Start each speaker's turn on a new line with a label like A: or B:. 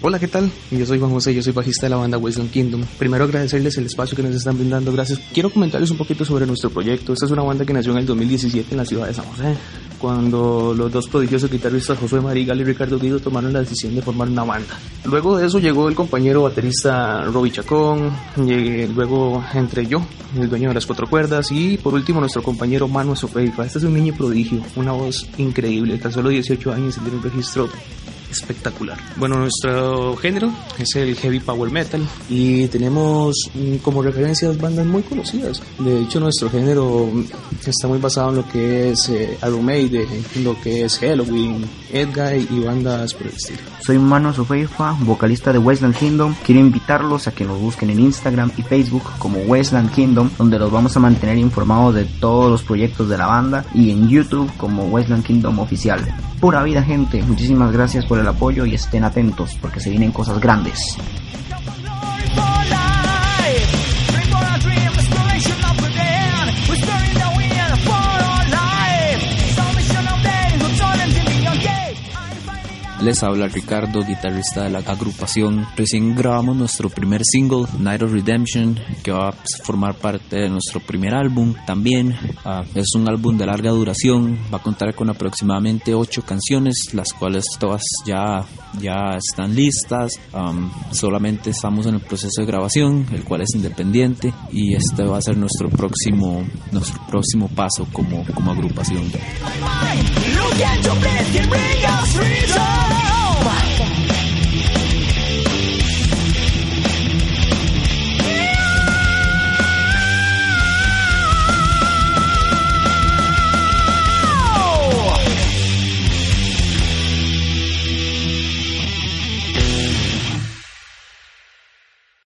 A: Hola, ¿qué tal? Yo soy Juan José, yo soy bajista de la banda Wasteland Kingdom. Primero agradecerles el espacio que nos están brindando, gracias. Quiero comentarles un poquito sobre nuestro proyecto. Esta es una banda que nació en el 2017 en la ciudad de San José, cuando los dos prodigiosos guitarristas Josué Marigal y Ricardo Guido tomaron la decisión de formar una banda. Luego de eso llegó el compañero baterista Robbie Chacón, luego entre yo, el dueño de las cuatro cuerdas, y por último nuestro compañero Manu Sofeifa. Este es un niño prodigio, una voz increíble, tan solo 18 años y tiene un registro espectacular. Bueno, nuestro género es el heavy power metal y tenemos mm, como referencias bandas muy conocidas. De hecho, nuestro género está muy basado en lo que es eh, Iron Maiden, lo que es Halloween, Edgar y bandas por el estilo.
B: Soy Mano Sofeifa, vocalista de Westland Kingdom. Quiero invitarlos a que nos busquen en Instagram y Facebook como Westland Kingdom, donde los vamos a mantener informados de todos los proyectos de la banda y en YouTube como Westland Kingdom Oficial. Pura vida gente, muchísimas gracias por el apoyo y estén atentos porque se vienen cosas grandes.
C: Les habla Ricardo, guitarrista de la agrupación. Recién grabamos nuestro primer single, Night of Redemption, que va a formar parte de nuestro primer álbum también. Ah, es un álbum de larga duración, va a contar con aproximadamente ocho canciones, las cuales todas ya, ya están listas. solamente estamos en el proceso de grabación, el cual es independiente, y este va a ser nuestro próximo, nuestro próximo paso como, como agrupación. Oh.